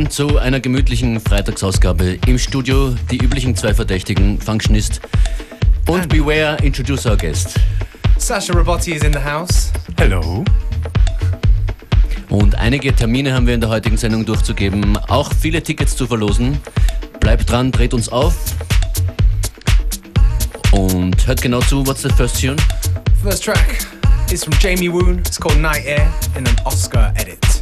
Willkommen zu einer gemütlichen Freitagsausgabe im Studio. Die üblichen zwei Verdächtigen, Functionist und Beware, introduce our guest. Sasha Robotti is in the house. Hello. Und einige Termine haben wir in der heutigen Sendung durchzugeben, auch viele Tickets zu verlosen. Bleibt dran, dreht uns auf und hört genau zu. What's the first tune? First track is from Jamie Woon. It's called Night Air in an Oscar edit.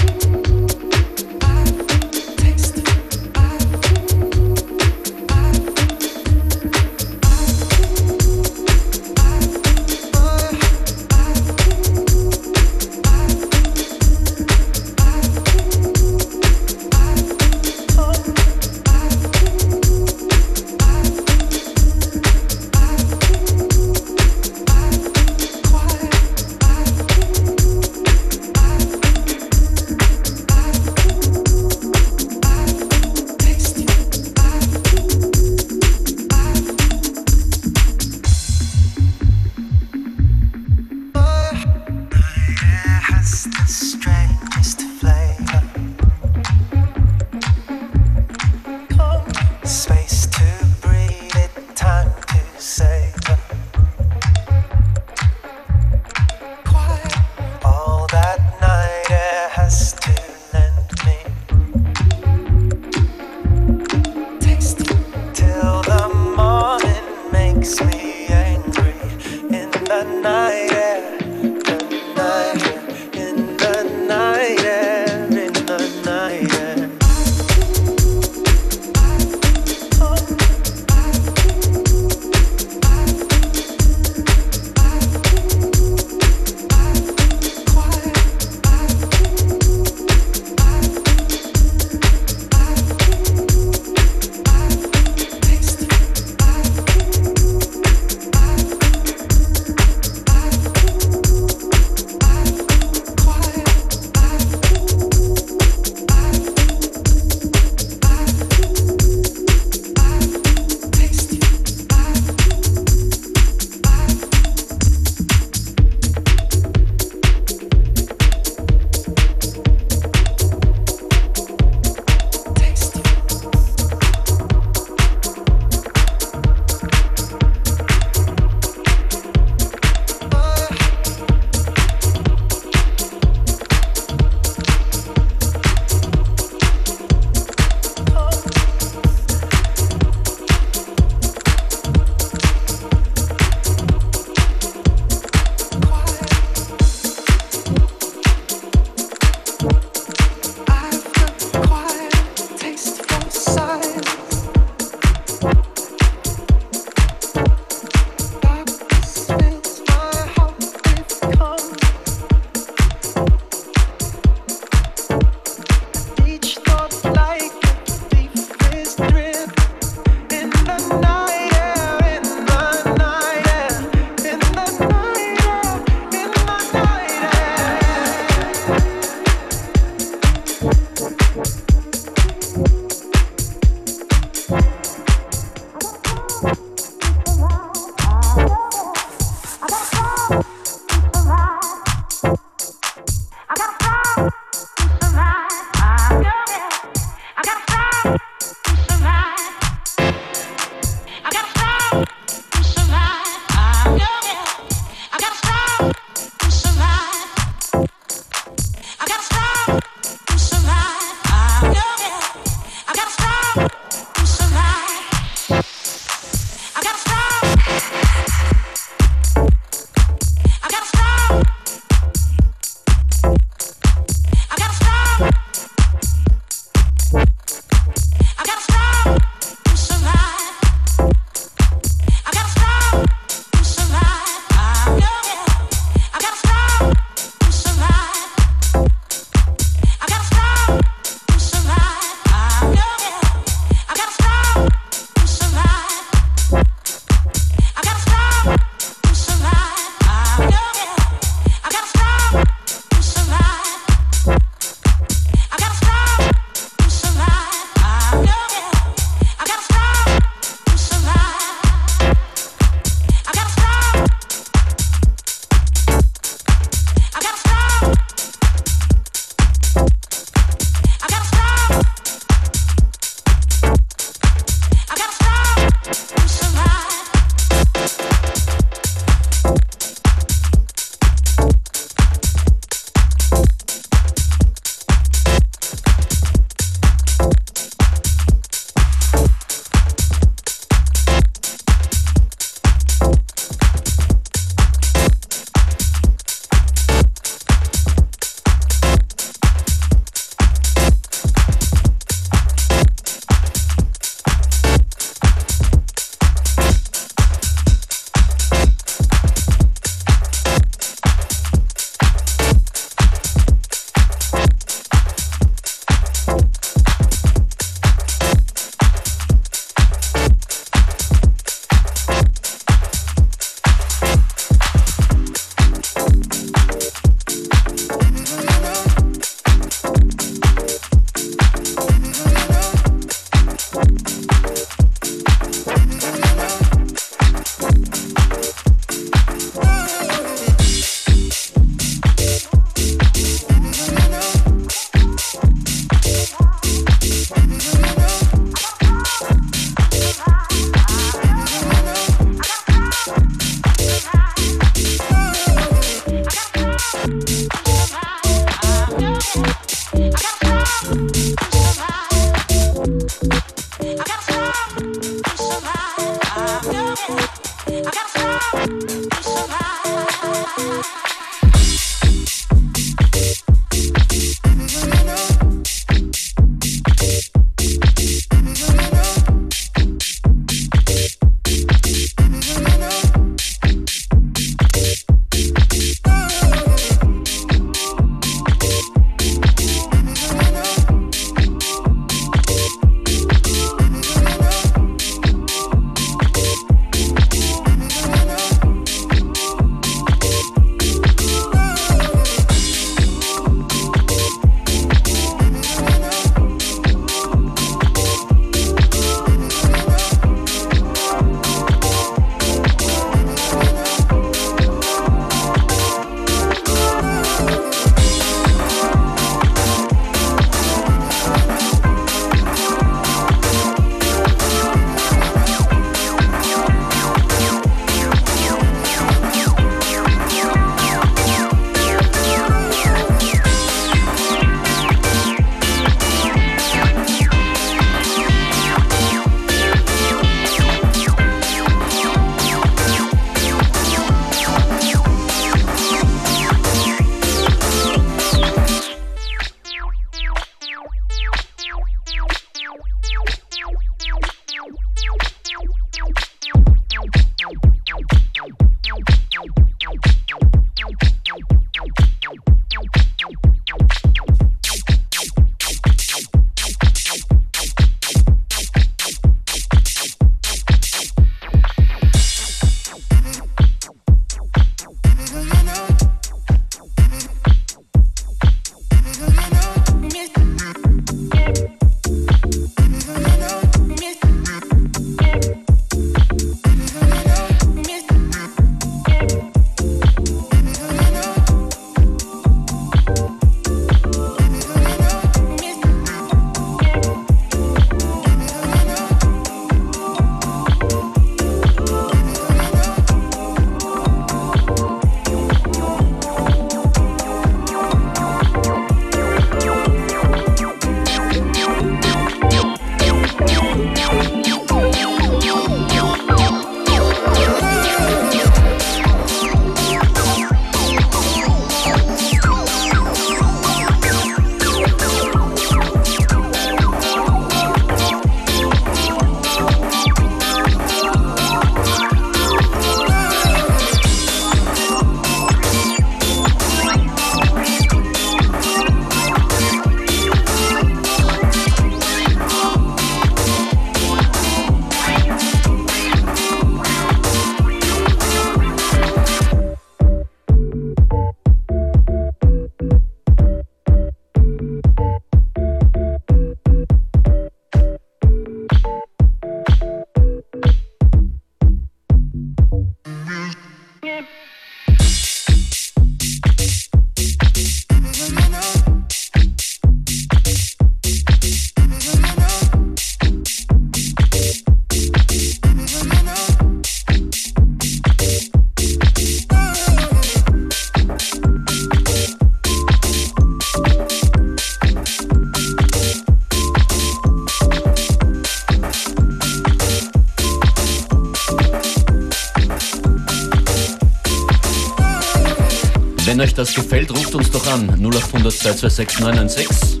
Das gefällt, ruft uns doch an 0800 226 996.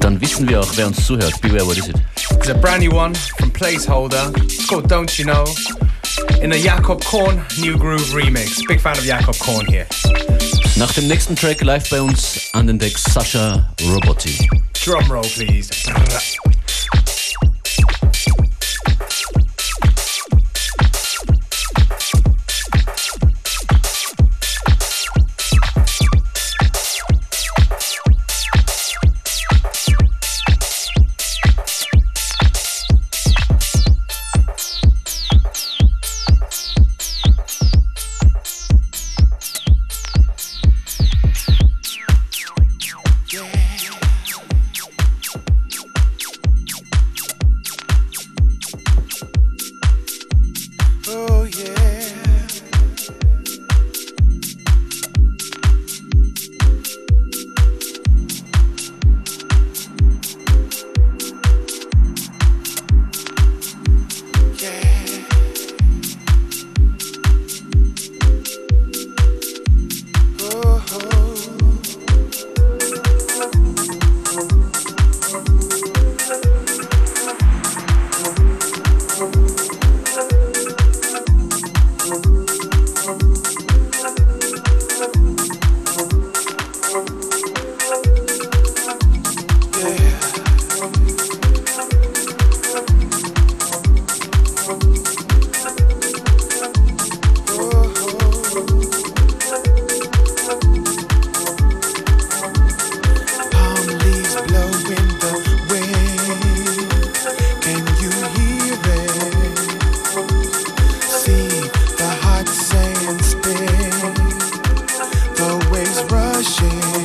Dann wissen wir auch, wer uns zuhört. Beware, what is it? It's a brand new one from Placeholder. It's called Don't You Know. In a Jakob Korn New Groove remix. Big fan of Jakob Korn here. Nach dem nächsten Track live bei uns an den Decks Sascha Robotti. Drum roll, please. rushing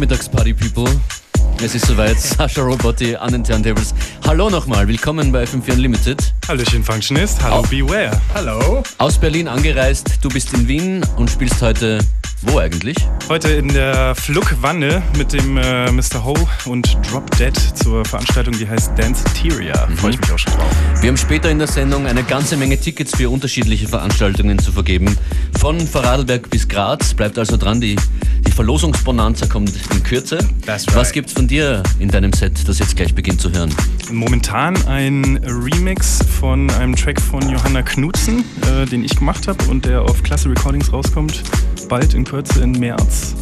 Nachmittagsparty People. Es ist soweit. Sascha Robotti an den Turntables. Hallo nochmal, willkommen bei FM4 Unlimited. Hallöchen Functionist, hallo Beware. Hallo. Aus Berlin angereist, du bist in Wien und spielst heute wo eigentlich? Heute in der Fluckwanne mit dem äh, Mr. Ho und Drop Dead zur Veranstaltung, die heißt Danceteria. Mhm. Freue ich mich auch schon drauf. Wir haben später in der Sendung eine ganze Menge Tickets für unterschiedliche Veranstaltungen zu vergeben. Von Vorarlberg bis Graz. Bleibt also dran, die, die Verlosungsbonanza kommt in Kürze. Right. Was gibt's von dir in deinem Set, das jetzt gleich beginnt zu hören? Momentan ein Remix von einem Track von Johanna Knutzen, äh, den ich gemacht habe und der auf Klasse Recordings rauskommt bald in Kürze im März.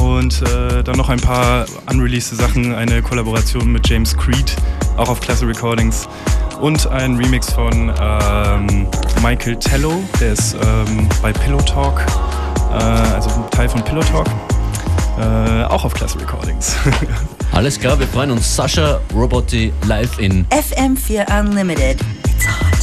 Und äh, dann noch ein paar unreleased Sachen, eine Kollaboration mit James Creed, auch auf Classic Recordings. Und ein Remix von ähm, Michael Tello, der ist ähm, bei Pillow Talk, äh, also ein Teil von Pillow Talk, äh, auch auf Classic Recordings. Alles klar, wir freuen uns. Sascha Robotti live in FM4 Unlimited. It's hot.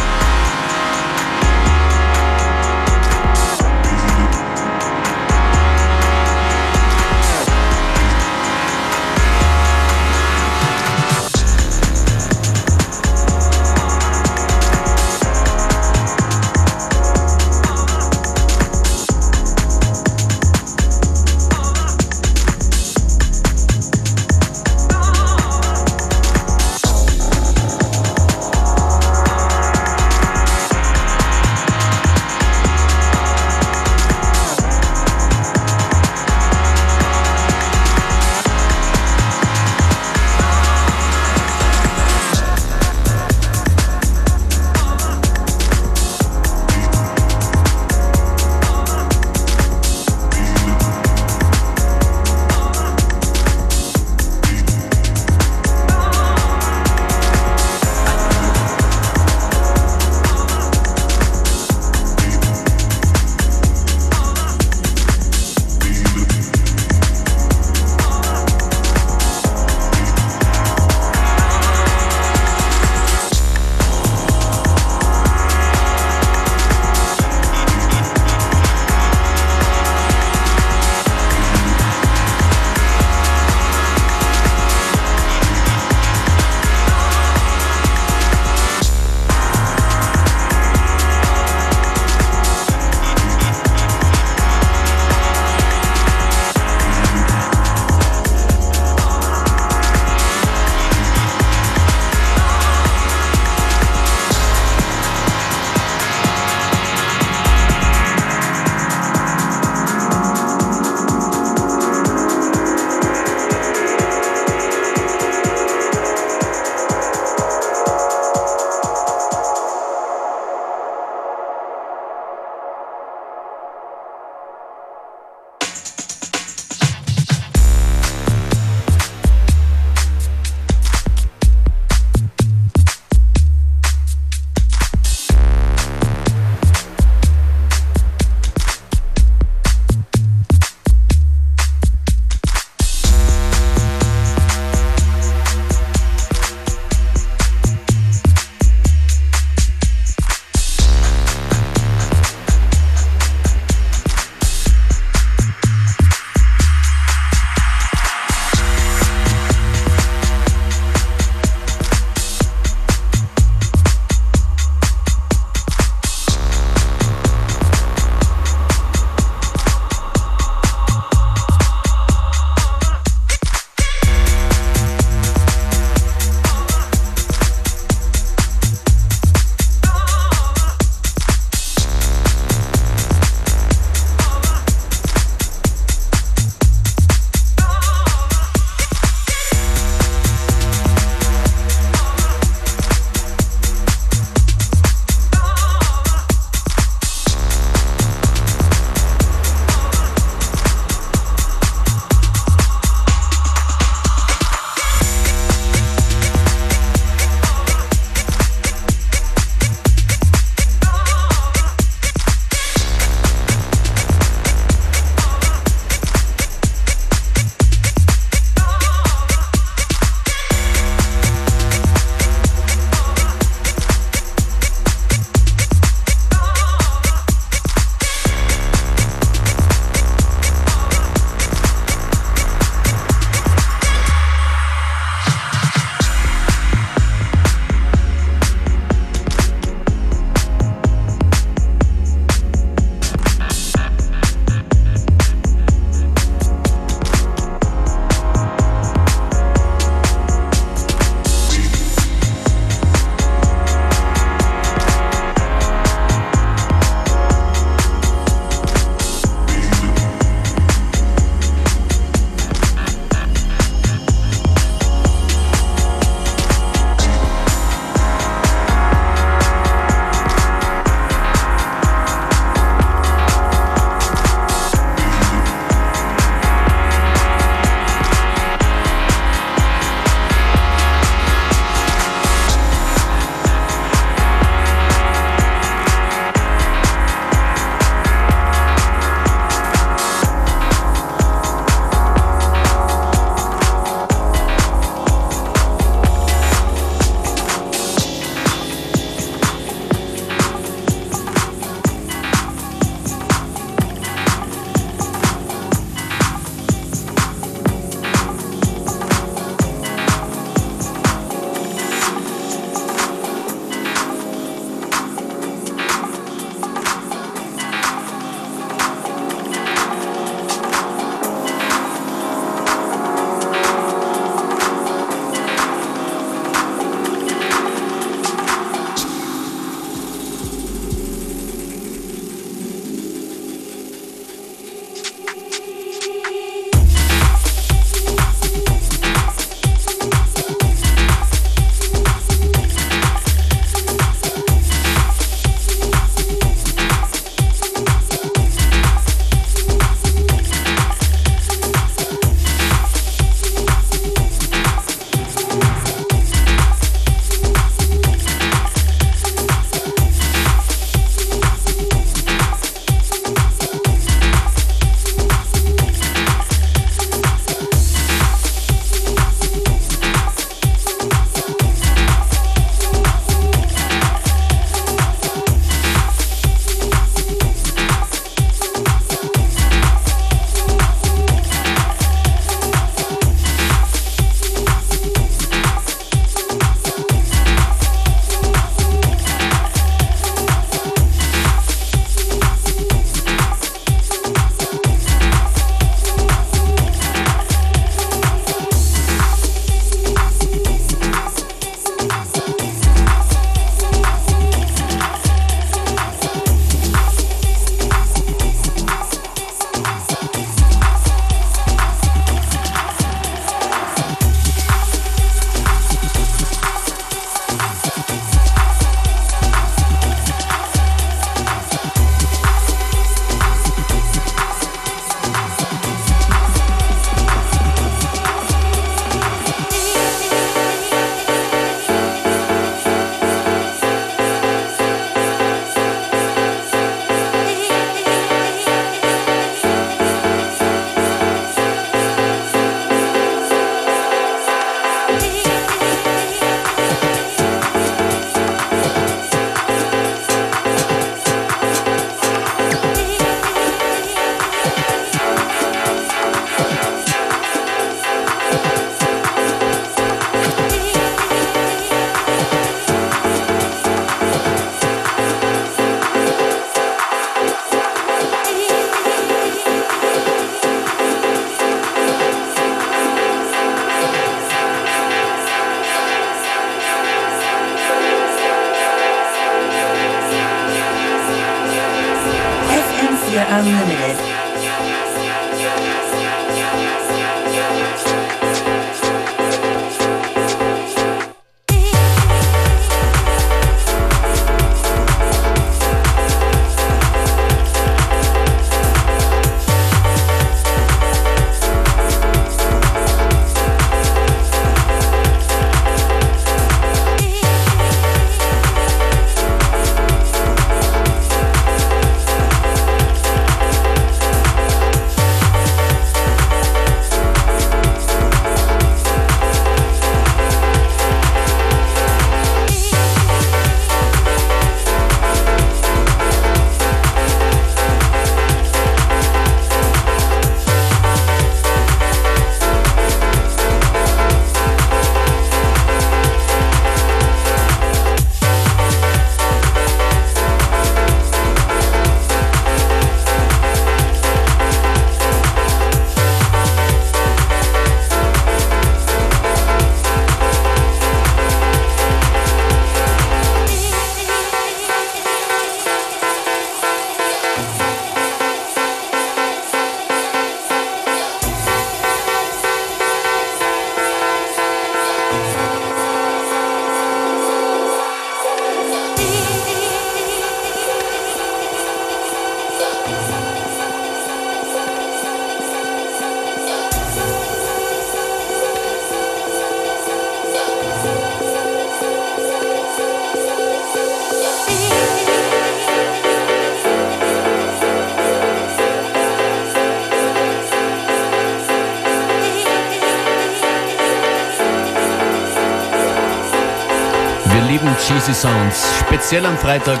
Cheesy Sounds, speziell am Freitag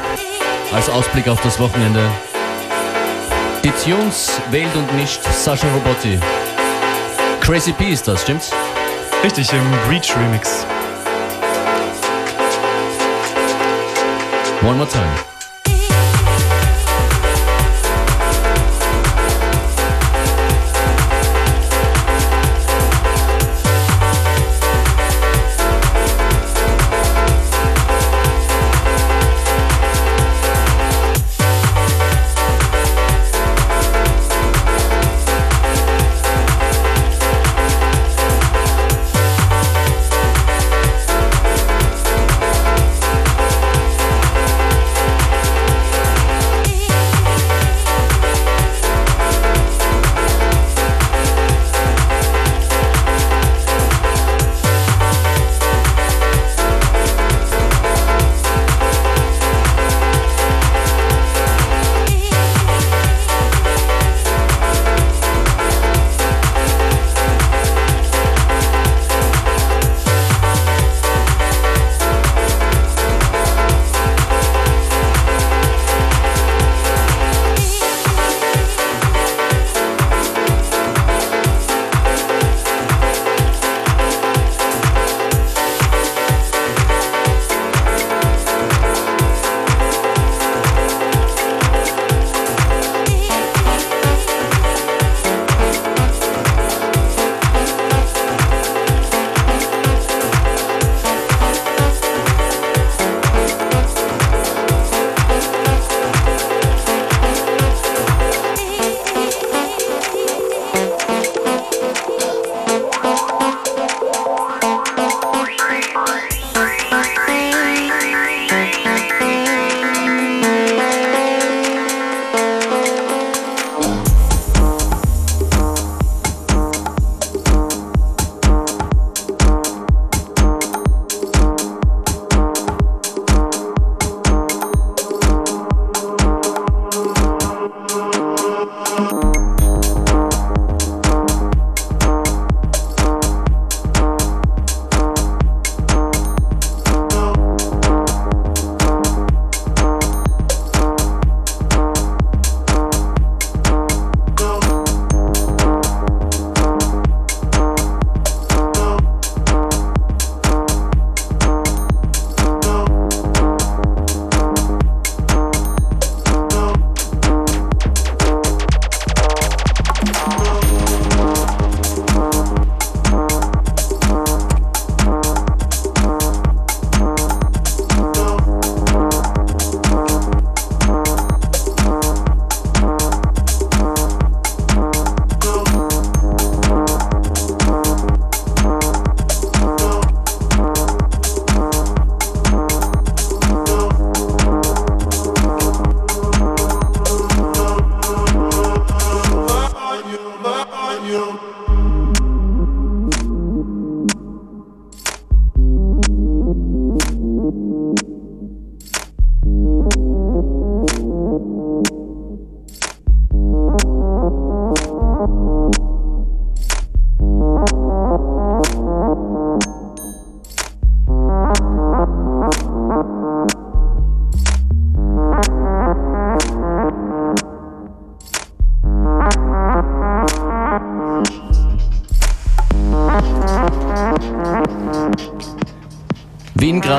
als Ausblick auf das Wochenende. Die Tunes wählt und nicht Sascha Robotti. Crazy P ist das, stimmt's? Richtig, im Breach Remix. One more time.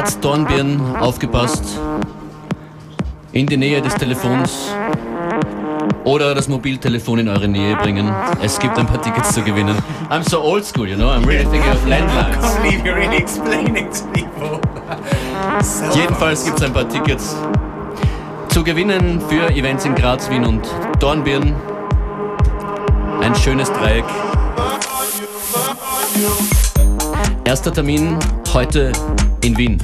Graz Dornbirn, aufgepasst. In die Nähe des Telefons oder das Mobiltelefon in eure Nähe bringen. Es gibt ein paar Tickets zu gewinnen. I'm so old school, you know, I'm really thinking of landlines. I can't really explaining to people. so Jedenfalls gibt es ein paar Tickets zu gewinnen für Events in Graz, Wien und Dornbirn. Ein schönes Dreieck. Erster Termin heute in Wien.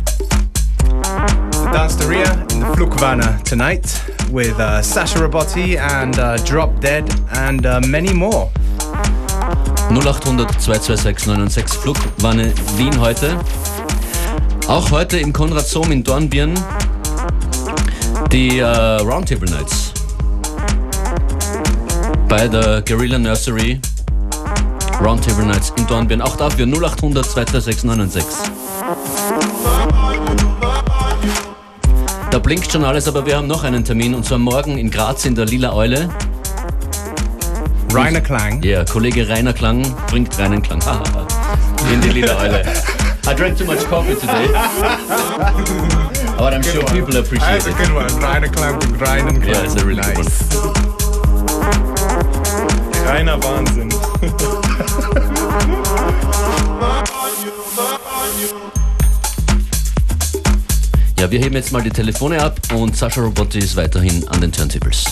The Danceteria in the Flukvana tonight with uh, Sasha Robotti and uh, Drop Dead and uh, many more. 0800 226 996 Flugwanne Wien heute. Auch heute im Konrad Sohm in Dornbirn die äh, Roundtable Nights bei der Guerilla Nursery Roundtable Nights in Dornbirn. Auch dafür 0800 226 996. blinkt schon alles, aber wir haben noch einen Termin und zwar morgen in Graz in der Lila Eule. Rainer Klang. Ja, Kollege Rainer Klang bringt reinen Klang. In die Lila Eule. I drank too much coffee today. But I'm sure one. people appreciate That's a it. good one. Rainer Klang Rainer Klang. Yeah, it's a really good nice. Reiner Wahnsinn. Ja, wir heben jetzt mal die Telefone ab und Sascha Robotti ist weiterhin an den Turntables.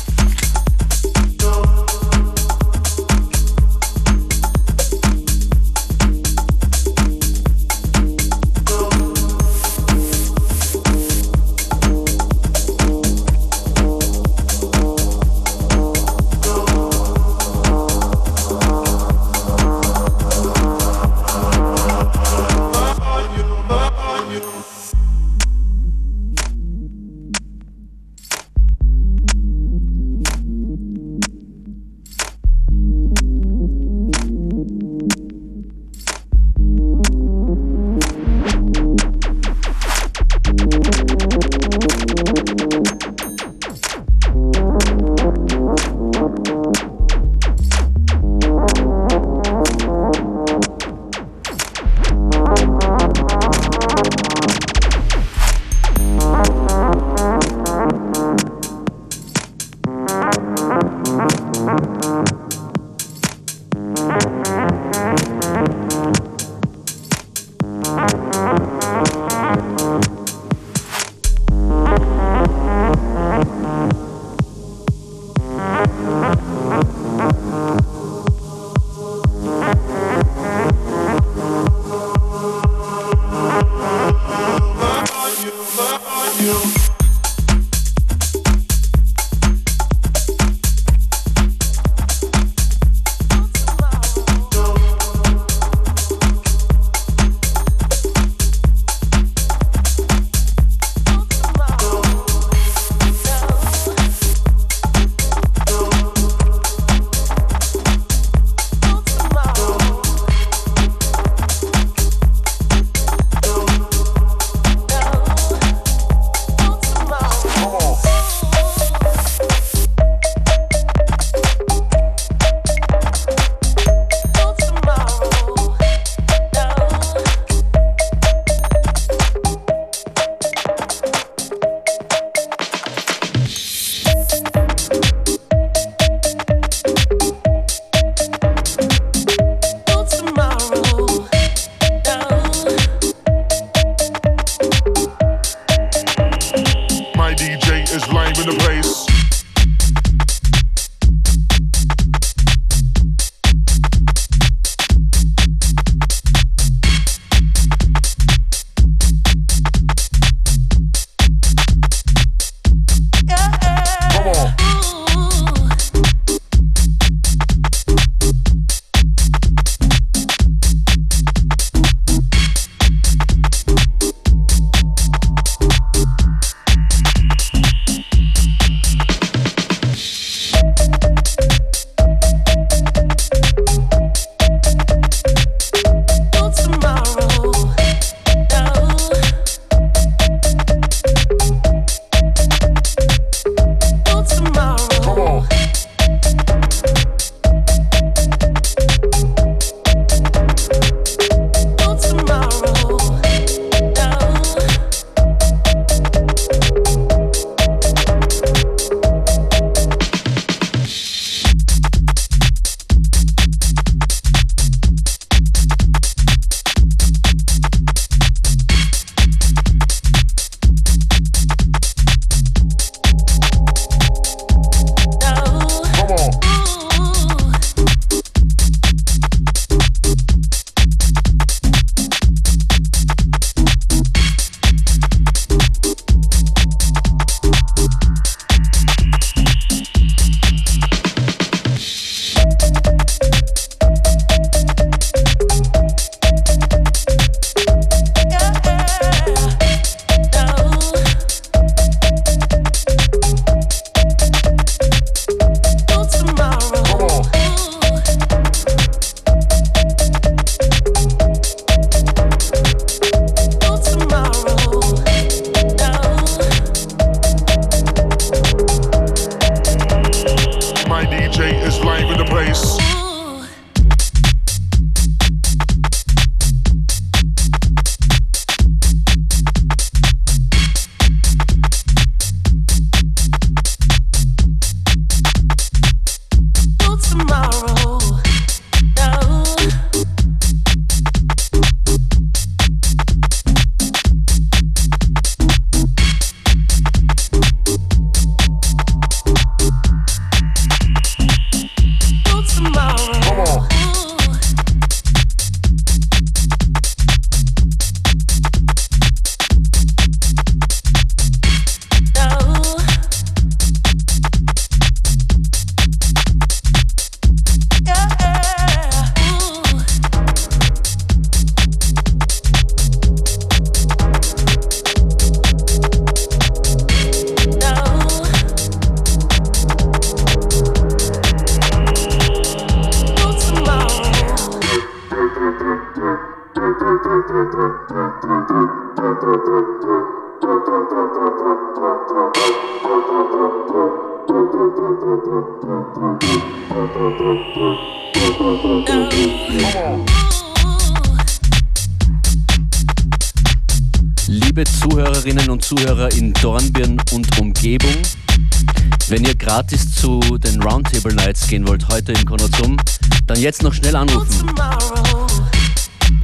Jetzt noch schnell anrufen.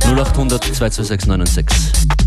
0800 226 996.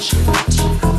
Shit.